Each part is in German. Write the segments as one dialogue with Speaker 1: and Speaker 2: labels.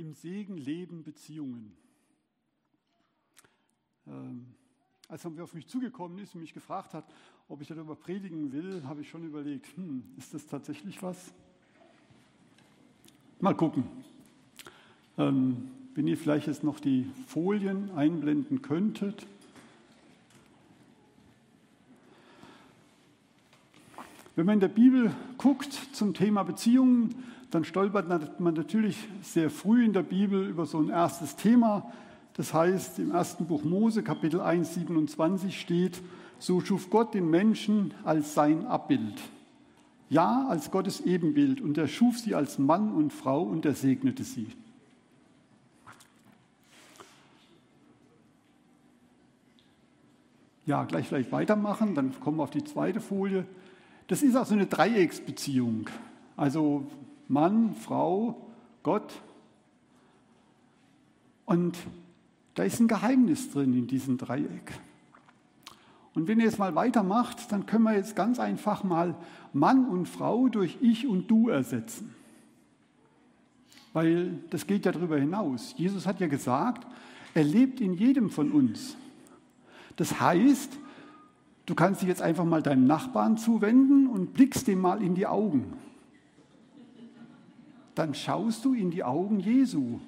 Speaker 1: Im Segen leben Beziehungen. Ähm, als er auf mich zugekommen ist und mich gefragt hat, ob ich darüber predigen will, habe ich schon überlegt, hm, ist das tatsächlich was? Mal gucken. Ähm, wenn ihr vielleicht jetzt noch die Folien einblenden könntet. Wenn man in der Bibel guckt zum Thema Beziehungen, dann stolpert man natürlich sehr früh in der Bibel über so ein erstes Thema. Das heißt, im ersten Buch Mose, Kapitel 1, 27 steht, so schuf Gott den Menschen als sein Abbild. Ja, als Gottes Ebenbild. Und er schuf sie als Mann und Frau und er segnete sie. Ja, gleich vielleicht weitermachen, dann kommen wir auf die zweite Folie. Das ist also eine Dreiecksbeziehung. Also Mann, Frau, Gott. Und da ist ein Geheimnis drin in diesem Dreieck. Und wenn ihr jetzt mal weitermacht, dann können wir jetzt ganz einfach mal Mann und Frau durch Ich und Du ersetzen. Weil das geht ja darüber hinaus. Jesus hat ja gesagt, er lebt in jedem von uns. Das heißt, Du kannst dich jetzt einfach mal deinem Nachbarn zuwenden und blickst dem mal in die Augen. Dann schaust du in die Augen Jesu.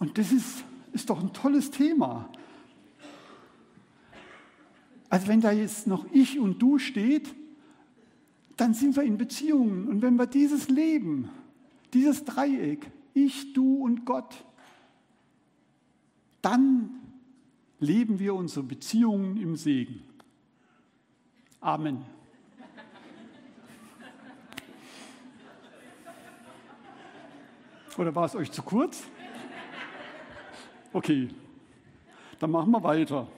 Speaker 1: Und das ist, ist doch ein tolles Thema. Also wenn da jetzt noch ich und du steht, dann sind wir in Beziehungen. Und wenn wir dieses Leben, dieses Dreieck, ich, du und Gott, dann leben wir unsere Beziehungen im Segen. Amen. Oder war es euch zu kurz? Okay, dann machen wir weiter.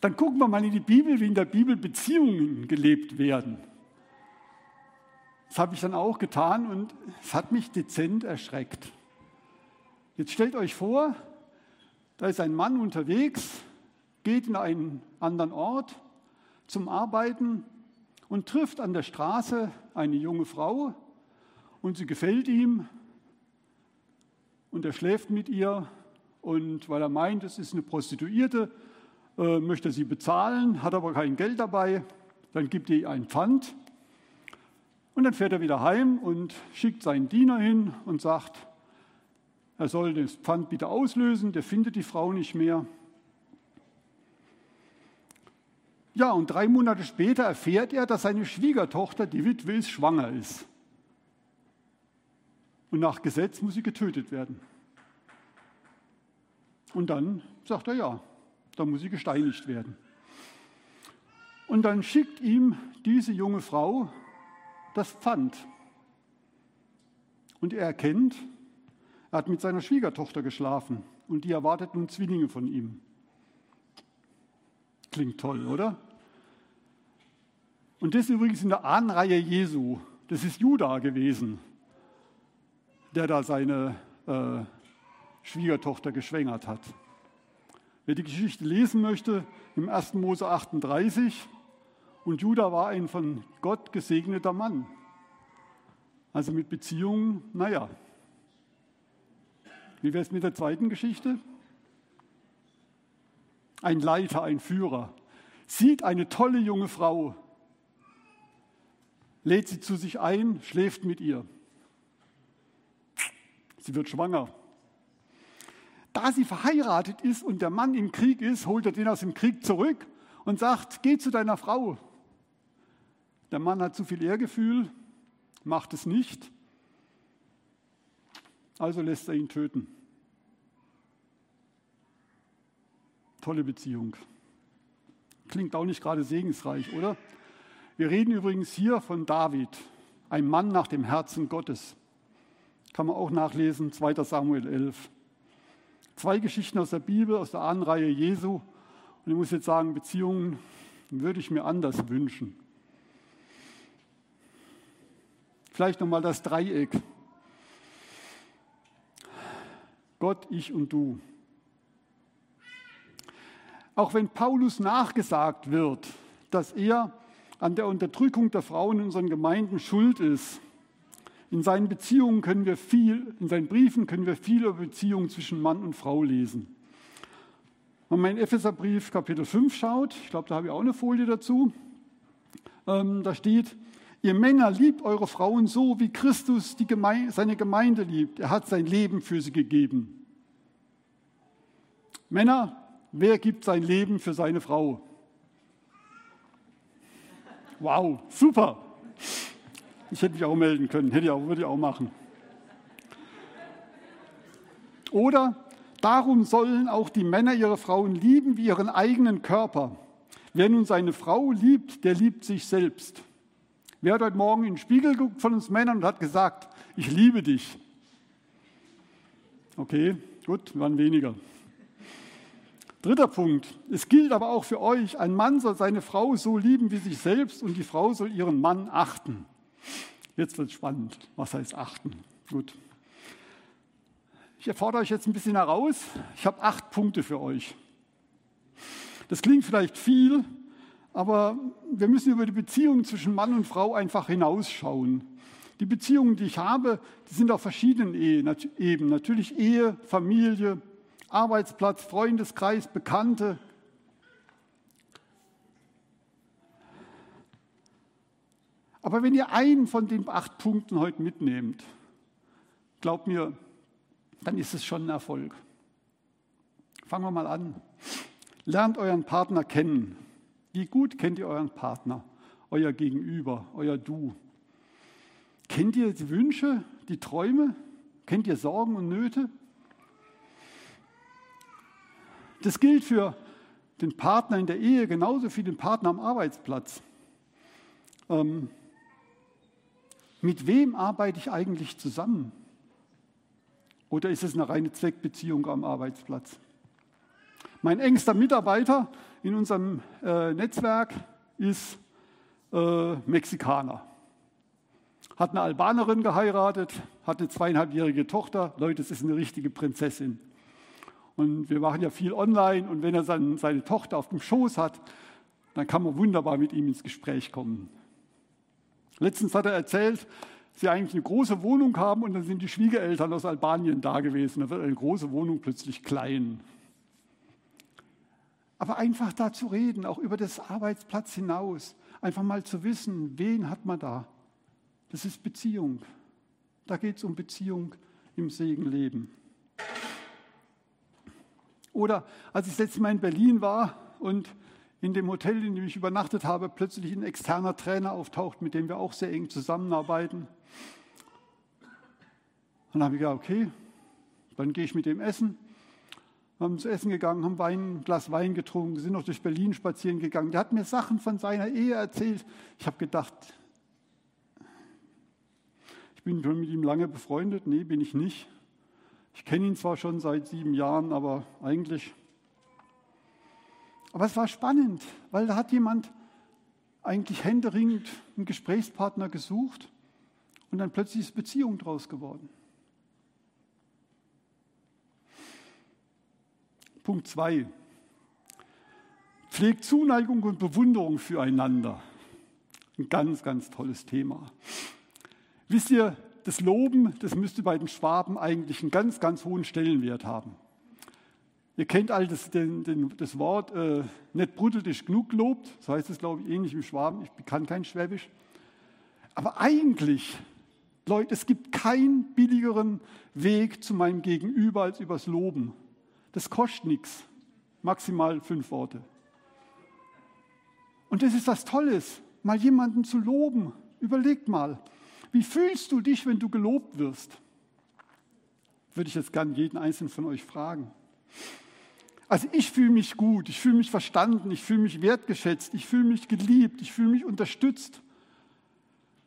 Speaker 1: Dann gucken wir mal in die Bibel, wie in der Bibel Beziehungen gelebt werden. Das habe ich dann auch getan und es hat mich dezent erschreckt. Jetzt stellt euch vor, da ist ein Mann unterwegs, geht in einen anderen Ort zum Arbeiten und trifft an der Straße eine junge Frau und sie gefällt ihm und er schläft mit ihr und weil er meint, es ist eine Prostituierte, äh, möchte sie bezahlen, hat aber kein Geld dabei, dann gibt er ihr ein Pfand und dann fährt er wieder heim und schickt seinen Diener hin und sagt, er soll das Pfand bitte auslösen, der findet die Frau nicht mehr. Ja, und drei Monate später erfährt er, dass seine Schwiegertochter, die Witwe ist, schwanger ist. Und nach Gesetz muss sie getötet werden. Und dann sagt er ja, da muss sie gesteinigt werden. Und dann schickt ihm diese junge Frau das Pfand. Und er erkennt, er hat mit seiner Schwiegertochter geschlafen und die erwartet nun Zwillinge von ihm. Klingt toll, oder? Und das ist übrigens in der Ahnenreihe Jesu. Das ist Judah gewesen, der da seine äh, Schwiegertochter geschwängert hat. Wer die Geschichte lesen möchte, im 1. Mose 38, und Judah war ein von Gott gesegneter Mann. Also mit Beziehungen, naja, wie wäre es mit der zweiten Geschichte? Ein Leiter, ein Führer, sieht eine tolle junge Frau, lädt sie zu sich ein, schläft mit ihr. Sie wird schwanger. Da sie verheiratet ist und der Mann im Krieg ist, holt er den aus dem Krieg zurück und sagt, geh zu deiner Frau. Der Mann hat zu viel Ehrgefühl, macht es nicht, also lässt er ihn töten. Tolle Beziehung. Klingt auch nicht gerade segensreich, oder? Wir reden übrigens hier von David, ein Mann nach dem Herzen Gottes. Kann man auch nachlesen, 2 Samuel 11. Zwei Geschichten aus der Bibel, aus der Ahnenreihe Jesu. Und ich muss jetzt sagen, Beziehungen würde ich mir anders wünschen. Vielleicht nochmal das Dreieck. Gott, ich und du. Auch wenn Paulus nachgesagt wird, dass er an der Unterdrückung der Frauen in unseren Gemeinden schuld ist. In seinen Beziehungen können wir viel, in seinen Briefen können wir viel über Beziehungen zwischen Mann und Frau lesen. Wenn man in Epheserbrief Kapitel 5 schaut, ich glaube, da habe ich auch eine Folie dazu, ähm, da steht, ihr Männer liebt eure Frauen so, wie Christus Gemeinde, seine Gemeinde liebt. Er hat sein Leben für sie gegeben. Männer, wer gibt sein Leben für seine Frau? Wow, super. Ich hätte mich auch melden können, hätte ich auch, würde ich auch machen. Oder darum sollen auch die Männer ihre Frauen lieben wie ihren eigenen Körper. Wer nun seine Frau liebt, der liebt sich selbst. Wer hat heute Morgen in den Spiegel geguckt von uns Männern und hat gesagt, ich liebe dich? Okay, gut, waren weniger. Dritter Punkt. Es gilt aber auch für euch, ein Mann soll seine Frau so lieben wie sich selbst und die Frau soll ihren Mann achten. Jetzt wird es spannend. Was heißt achten? Gut. Ich erfordere euch jetzt ein bisschen heraus. Ich habe acht Punkte für euch. Das klingt vielleicht viel, aber wir müssen über die Beziehung zwischen Mann und Frau einfach hinausschauen. Die Beziehungen, die ich habe, die sind auf verschiedenen Ebenen. Natürlich Ehe, Familie, Arbeitsplatz, Freundeskreis, Bekannte, Aber wenn ihr einen von den acht Punkten heute mitnehmt, glaubt mir, dann ist es schon ein Erfolg. Fangen wir mal an. Lernt euren Partner kennen. Wie gut kennt ihr euren Partner, euer Gegenüber, euer Du? Kennt ihr die Wünsche, die Träume? Kennt ihr Sorgen und Nöte? Das gilt für den Partner in der Ehe genauso wie den Partner am Arbeitsplatz. Ähm, mit wem arbeite ich eigentlich zusammen? Oder ist es eine reine Zweckbeziehung am Arbeitsplatz? Mein engster Mitarbeiter in unserem äh, Netzwerk ist äh, Mexikaner. Hat eine Albanerin geheiratet, hat eine zweieinhalbjährige Tochter. Leute, das ist eine richtige Prinzessin. Und wir machen ja viel online und wenn er dann seine Tochter auf dem Schoß hat, dann kann man wunderbar mit ihm ins Gespräch kommen. Letztens hat er erzählt, dass sie eigentlich eine große Wohnung haben und dann sind die Schwiegereltern aus Albanien da gewesen. Da wird eine große Wohnung plötzlich klein. Aber einfach da zu reden, auch über das Arbeitsplatz hinaus, einfach mal zu wissen, wen hat man da? Das ist Beziehung. Da geht es um Beziehung im Segenleben. Oder als ich letztes Mal in Berlin war und in dem Hotel, in dem ich übernachtet habe, plötzlich ein externer Trainer auftaucht, mit dem wir auch sehr eng zusammenarbeiten. Dann habe ich gesagt, okay, dann gehe ich mit dem essen. Wir haben zu essen gegangen, haben Wein, ein Glas Wein getrunken, sind noch durch Berlin spazieren gegangen. Der hat mir Sachen von seiner Ehe erzählt. Ich habe gedacht, ich bin schon mit ihm lange befreundet. Nee, bin ich nicht. Ich kenne ihn zwar schon seit sieben Jahren, aber eigentlich aber es war spannend, weil da hat jemand eigentlich händeringend einen Gesprächspartner gesucht und dann plötzlich ist Beziehung draus geworden. Punkt 2. Pflegt Zuneigung und Bewunderung füreinander. Ein ganz, ganz tolles Thema. Wisst ihr, das Loben, das müsste bei den Schwaben eigentlich einen ganz, ganz hohen Stellenwert haben. Ihr kennt all das, den, den, das Wort, äh, nicht brudelt genug gelobt. So heißt es, glaube ich, ähnlich im Schwaben. Ich kann kein Schwäbisch. Aber eigentlich, Leute, es gibt keinen billigeren Weg zu meinem Gegenüber als übers Loben. Das kostet nichts. Maximal fünf Worte. Und das ist was Tolles, mal jemanden zu loben. Überlegt mal, wie fühlst du dich, wenn du gelobt wirst? Würde ich jetzt gern jeden einzelnen von euch fragen. Also ich fühle mich gut, ich fühle mich verstanden, ich fühle mich wertgeschätzt, ich fühle mich geliebt, ich fühle mich unterstützt.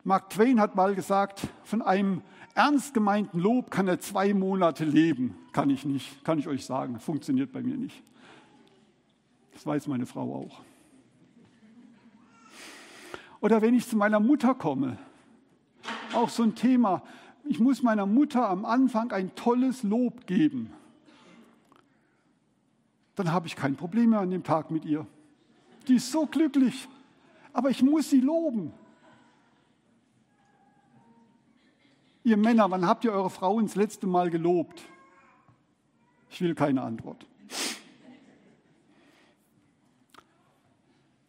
Speaker 1: Mark Twain hat mal gesagt, von einem ernst gemeinten Lob kann er zwei Monate leben. Kann ich nicht, kann ich euch sagen. Funktioniert bei mir nicht. Das weiß meine Frau auch. Oder wenn ich zu meiner Mutter komme, auch so ein Thema. Ich muss meiner Mutter am Anfang ein tolles Lob geben dann habe ich kein Problem mehr an dem Tag mit ihr. Die ist so glücklich. aber ich muss sie loben. Ihr Männer, wann habt ihr eure Frau ins letzte Mal gelobt? Ich will keine Antwort.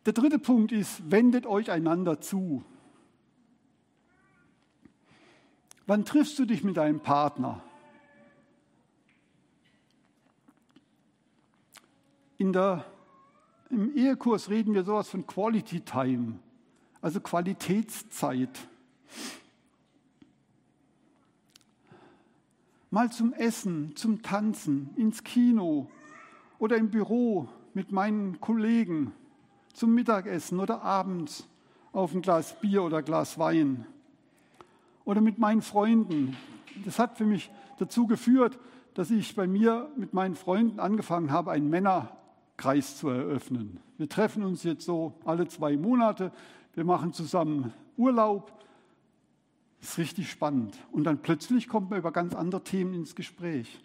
Speaker 1: Der dritte Punkt ist, wendet euch einander zu. Wann triffst du dich mit deinem Partner? In der, Im Ehekurs reden wir sowas von Quality Time, also Qualitätszeit. Mal zum Essen, zum Tanzen, ins Kino oder im Büro mit meinen Kollegen, zum Mittagessen oder abends auf ein Glas Bier oder Glas Wein oder mit meinen Freunden. Das hat für mich dazu geführt, dass ich bei mir mit meinen Freunden angefangen habe, einen Männer Kreis zu eröffnen. Wir treffen uns jetzt so alle zwei Monate, wir machen zusammen Urlaub. Das ist richtig spannend. Und dann plötzlich kommt man über ganz andere Themen ins Gespräch.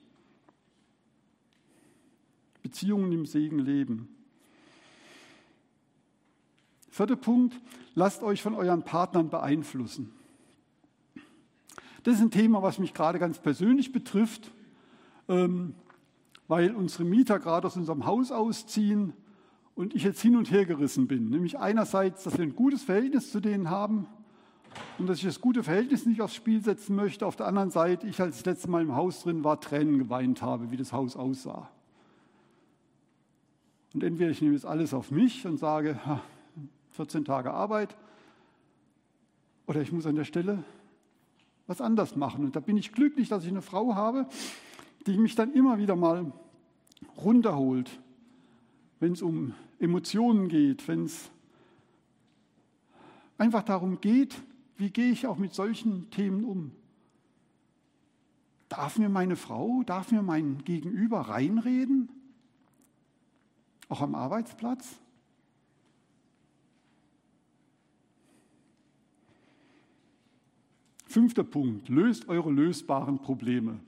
Speaker 1: Beziehungen im Segen leben. Vierter Punkt, lasst euch von euren Partnern beeinflussen. Das ist ein Thema, was mich gerade ganz persönlich betrifft. Ähm, weil unsere Mieter gerade aus unserem Haus ausziehen und ich jetzt hin und her gerissen bin. Nämlich einerseits, dass wir ein gutes Verhältnis zu denen haben und dass ich das gute Verhältnis nicht aufs Spiel setzen möchte. Auf der anderen Seite, ich als das letzte Mal im Haus drin war, Tränen geweint habe, wie das Haus aussah. Und entweder ich nehme jetzt alles auf mich und sage, 14 Tage Arbeit, oder ich muss an der Stelle was anders machen. Und da bin ich glücklich, dass ich eine Frau habe, die mich dann immer wieder mal runterholt, wenn es um Emotionen geht, wenn es einfach darum geht, wie gehe ich auch mit solchen Themen um. Darf mir meine Frau, darf mir mein Gegenüber reinreden? Auch am Arbeitsplatz? Fünfter Punkt, löst eure lösbaren Probleme.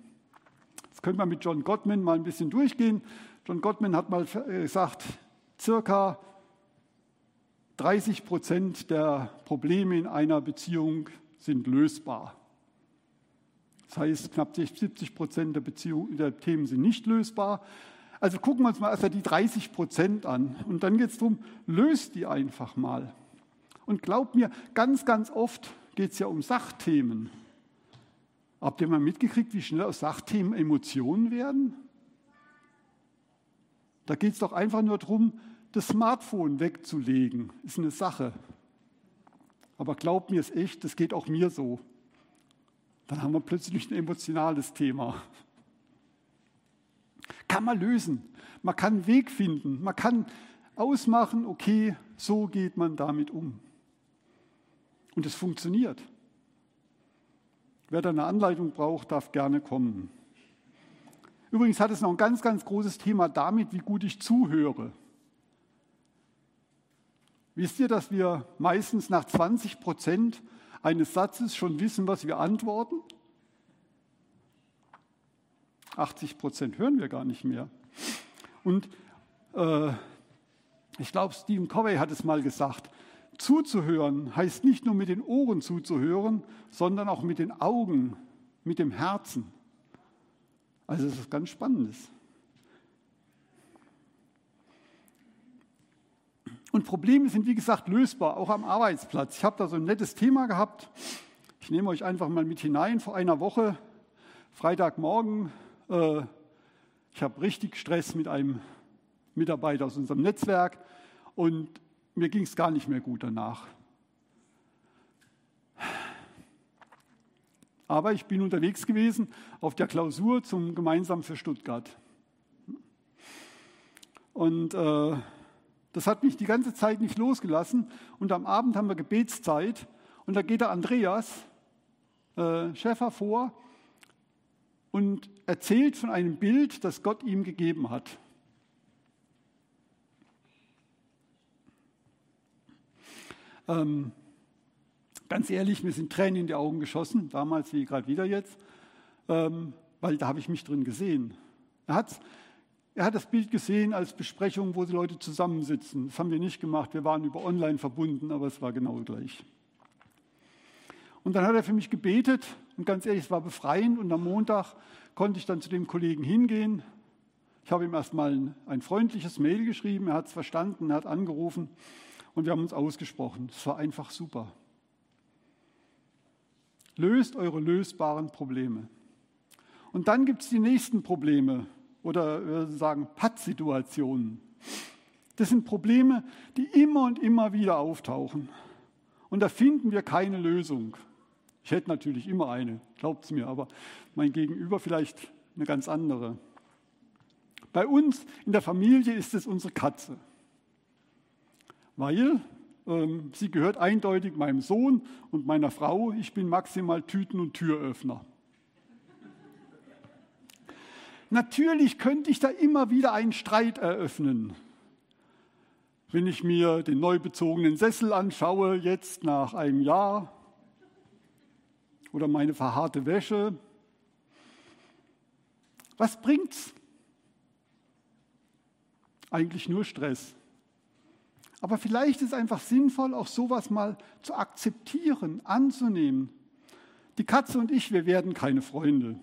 Speaker 1: Das können wir mit John Gottman mal ein bisschen durchgehen. John Gottman hat mal gesagt, circa 30 Prozent der Probleme in einer Beziehung sind lösbar. Das heißt, knapp 70 Prozent der, der Themen sind nicht lösbar. Also gucken wir uns mal erst die 30 Prozent an. Und dann geht es darum, löst die einfach mal. Und glaubt mir, ganz, ganz oft geht es ja um Sachthemen. Habt ihr mal mitgekriegt, wie schnell aus Sachthemen Emotionen werden? Da geht es doch einfach nur darum, das Smartphone wegzulegen. Ist eine Sache. Aber glaubt mir es echt, das geht auch mir so. Dann haben wir plötzlich ein emotionales Thema. Kann man lösen. Man kann einen Weg finden. Man kann ausmachen, okay, so geht man damit um. Und es funktioniert. Wer da eine Anleitung braucht, darf gerne kommen. Übrigens hat es noch ein ganz, ganz großes Thema damit, wie gut ich zuhöre. Wisst ihr, dass wir meistens nach 20 Prozent eines Satzes schon wissen, was wir antworten? 80 Prozent hören wir gar nicht mehr. Und äh, ich glaube, Stephen Covey hat es mal gesagt, Zuzuhören heißt nicht nur mit den Ohren zuzuhören, sondern auch mit den Augen, mit dem Herzen. Also es ist ganz Spannendes. Und Probleme sind, wie gesagt, lösbar, auch am Arbeitsplatz. Ich habe da so ein nettes Thema gehabt. Ich nehme euch einfach mal mit hinein. Vor einer Woche, Freitagmorgen, äh, ich habe richtig Stress mit einem Mitarbeiter aus unserem Netzwerk. Und mir ging es gar nicht mehr gut danach. Aber ich bin unterwegs gewesen auf der Klausur zum Gemeinsam für Stuttgart. Und äh, das hat mich die ganze Zeit nicht losgelassen. Und am Abend haben wir Gebetszeit. Und da geht der Andreas äh, Schäfer vor und erzählt von einem Bild, das Gott ihm gegeben hat. Ähm, ganz ehrlich, mir sind Tränen in die Augen geschossen, damals wie gerade wieder jetzt, ähm, weil da habe ich mich drin gesehen. Er hat er hat das Bild gesehen als Besprechung, wo die Leute zusammensitzen. Das haben wir nicht gemacht. Wir waren über online verbunden, aber es war genau gleich. Und dann hat er für mich gebetet und ganz ehrlich, es war befreiend. Und am Montag konnte ich dann zu dem Kollegen hingehen. Ich habe ihm erstmal ein, ein freundliches Mail geschrieben. Er hat es verstanden, er hat angerufen und wir haben uns ausgesprochen. Es war einfach super. Löst eure lösbaren Probleme. Und dann gibt es die nächsten Probleme oder wir sagen Pattsituationen. Das sind Probleme, die immer und immer wieder auftauchen. Und da finden wir keine Lösung. Ich hätte natürlich immer eine, glaubt es mir, aber mein Gegenüber vielleicht eine ganz andere. Bei uns in der Familie ist es unsere Katze, weil ähm, sie gehört eindeutig meinem Sohn und meiner Frau. Ich bin maximal Tüten- und Türöffner. Natürlich könnte ich da immer wieder einen Streit eröffnen. Wenn ich mir den neu bezogenen Sessel anschaue, jetzt nach einem Jahr, oder meine verhaarte Wäsche, was bringt's? Eigentlich nur Stress. Aber vielleicht ist es einfach sinnvoll, auch sowas mal zu akzeptieren, anzunehmen. Die Katze und ich, wir werden keine Freunde.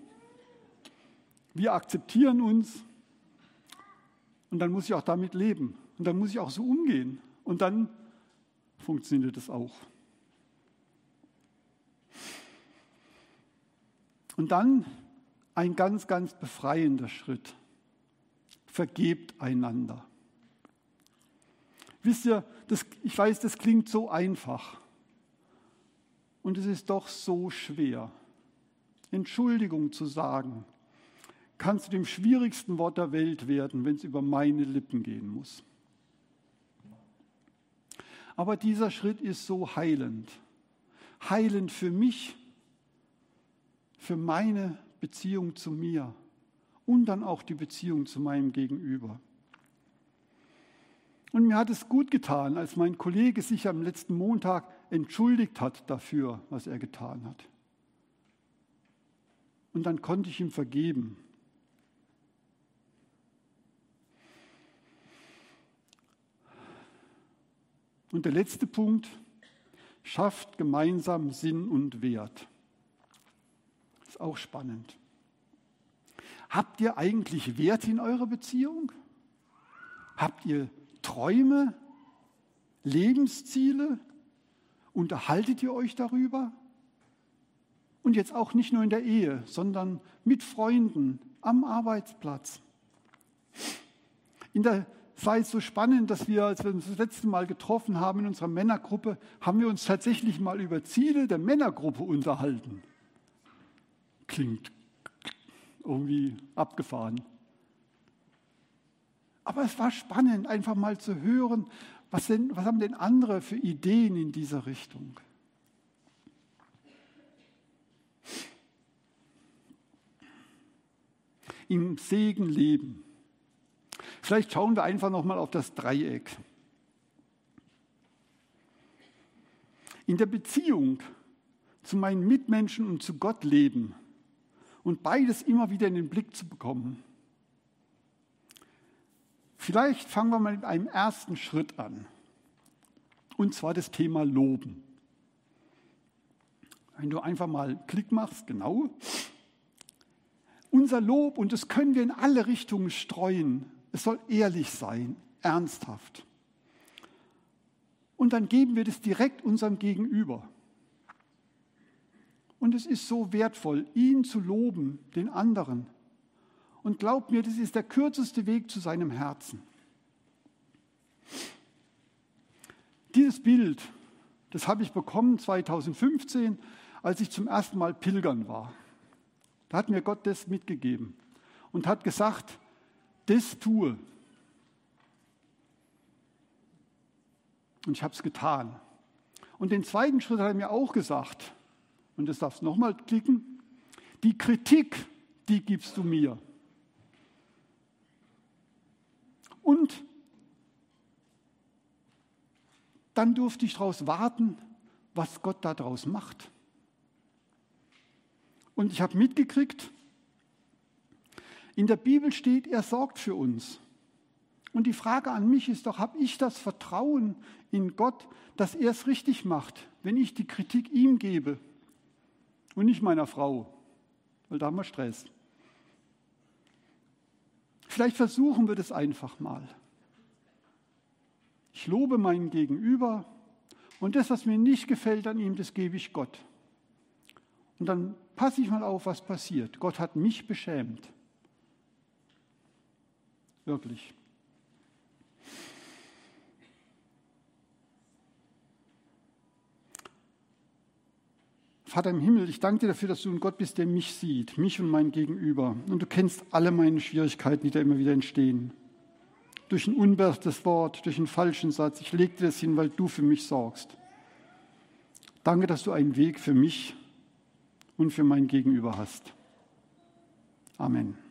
Speaker 1: Wir akzeptieren uns und dann muss ich auch damit leben. Und dann muss ich auch so umgehen. Und dann funktioniert es auch. Und dann ein ganz, ganz befreiender Schritt. Vergebt einander. Wisst ihr, das, ich weiß, das klingt so einfach. Und es ist doch so schwer. Entschuldigung zu sagen, kann zu dem schwierigsten Wort der Welt werden, wenn es über meine Lippen gehen muss. Aber dieser Schritt ist so heilend. Heilend für mich, für meine Beziehung zu mir und dann auch die Beziehung zu meinem Gegenüber. Und mir hat es gut getan, als mein Kollege sich am letzten Montag entschuldigt hat dafür, was er getan hat. Und dann konnte ich ihm vergeben. Und der letzte Punkt, schafft gemeinsam Sinn und Wert. Ist auch spannend. Habt ihr eigentlich Wert in eurer Beziehung? Habt ihr Träume, Lebensziele? Unterhaltet ihr euch darüber? Und jetzt auch nicht nur in der Ehe, sondern mit Freunden, am Arbeitsplatz. In der es war jetzt so spannend, dass wir, als wir uns das letzte Mal getroffen haben in unserer Männergruppe, haben wir uns tatsächlich mal über Ziele der Männergruppe unterhalten. Klingt irgendwie abgefahren. Aber es war spannend, einfach mal zu hören, was, denn, was haben denn andere für Ideen in dieser Richtung. Im Segen leben. Vielleicht schauen wir einfach nochmal auf das Dreieck. In der Beziehung zu meinen Mitmenschen und zu Gott leben und beides immer wieder in den Blick zu bekommen. Vielleicht fangen wir mal mit einem ersten Schritt an. Und zwar das Thema Loben. Wenn du einfach mal Klick machst, genau. Unser Lob, und das können wir in alle Richtungen streuen, es soll ehrlich sein, ernsthaft. Und dann geben wir das direkt unserem Gegenüber. Und es ist so wertvoll, ihn zu loben, den anderen. Und glaubt mir, das ist der kürzeste Weg zu seinem Herzen. Dieses Bild, das habe ich bekommen 2015, als ich zum ersten Mal pilgern war. Da hat mir Gott das mitgegeben und hat gesagt, das tue. Und ich habe es getan. Und den zweiten Schritt hat er mir auch gesagt, und das darfst du nochmal klicken, die Kritik, die gibst du mir. Und dann durfte ich daraus warten, was Gott daraus macht. Und ich habe mitgekriegt, In der Bibel steht, er sorgt für uns. Und die Frage an mich ist doch, habe ich das Vertrauen in Gott, dass er es richtig macht, wenn ich die Kritik ihm gebe und nicht meiner Frau, weil da haben wir Stress. Vielleicht versuchen wir das einfach mal. Ich lobe meinen Gegenüber und das, was mir nicht gefällt an ihm, das gebe ich Gott. Und dann passe ich mal auf, was passiert. Gott hat mich beschämt. Wirklich. Vater im Himmel, ich danke dir dafür, dass du ein Gott bist, der mich sieht, mich und mein Gegenüber. Und du kennst alle meine Schwierigkeiten, die da immer wieder entstehen. Durch ein unbestes Wort, durch einen falschen Satz. Ich lege dir das hin, weil du für mich sorgst. Danke, dass du einen Weg für mich und für mein Gegenüber hast. Amen.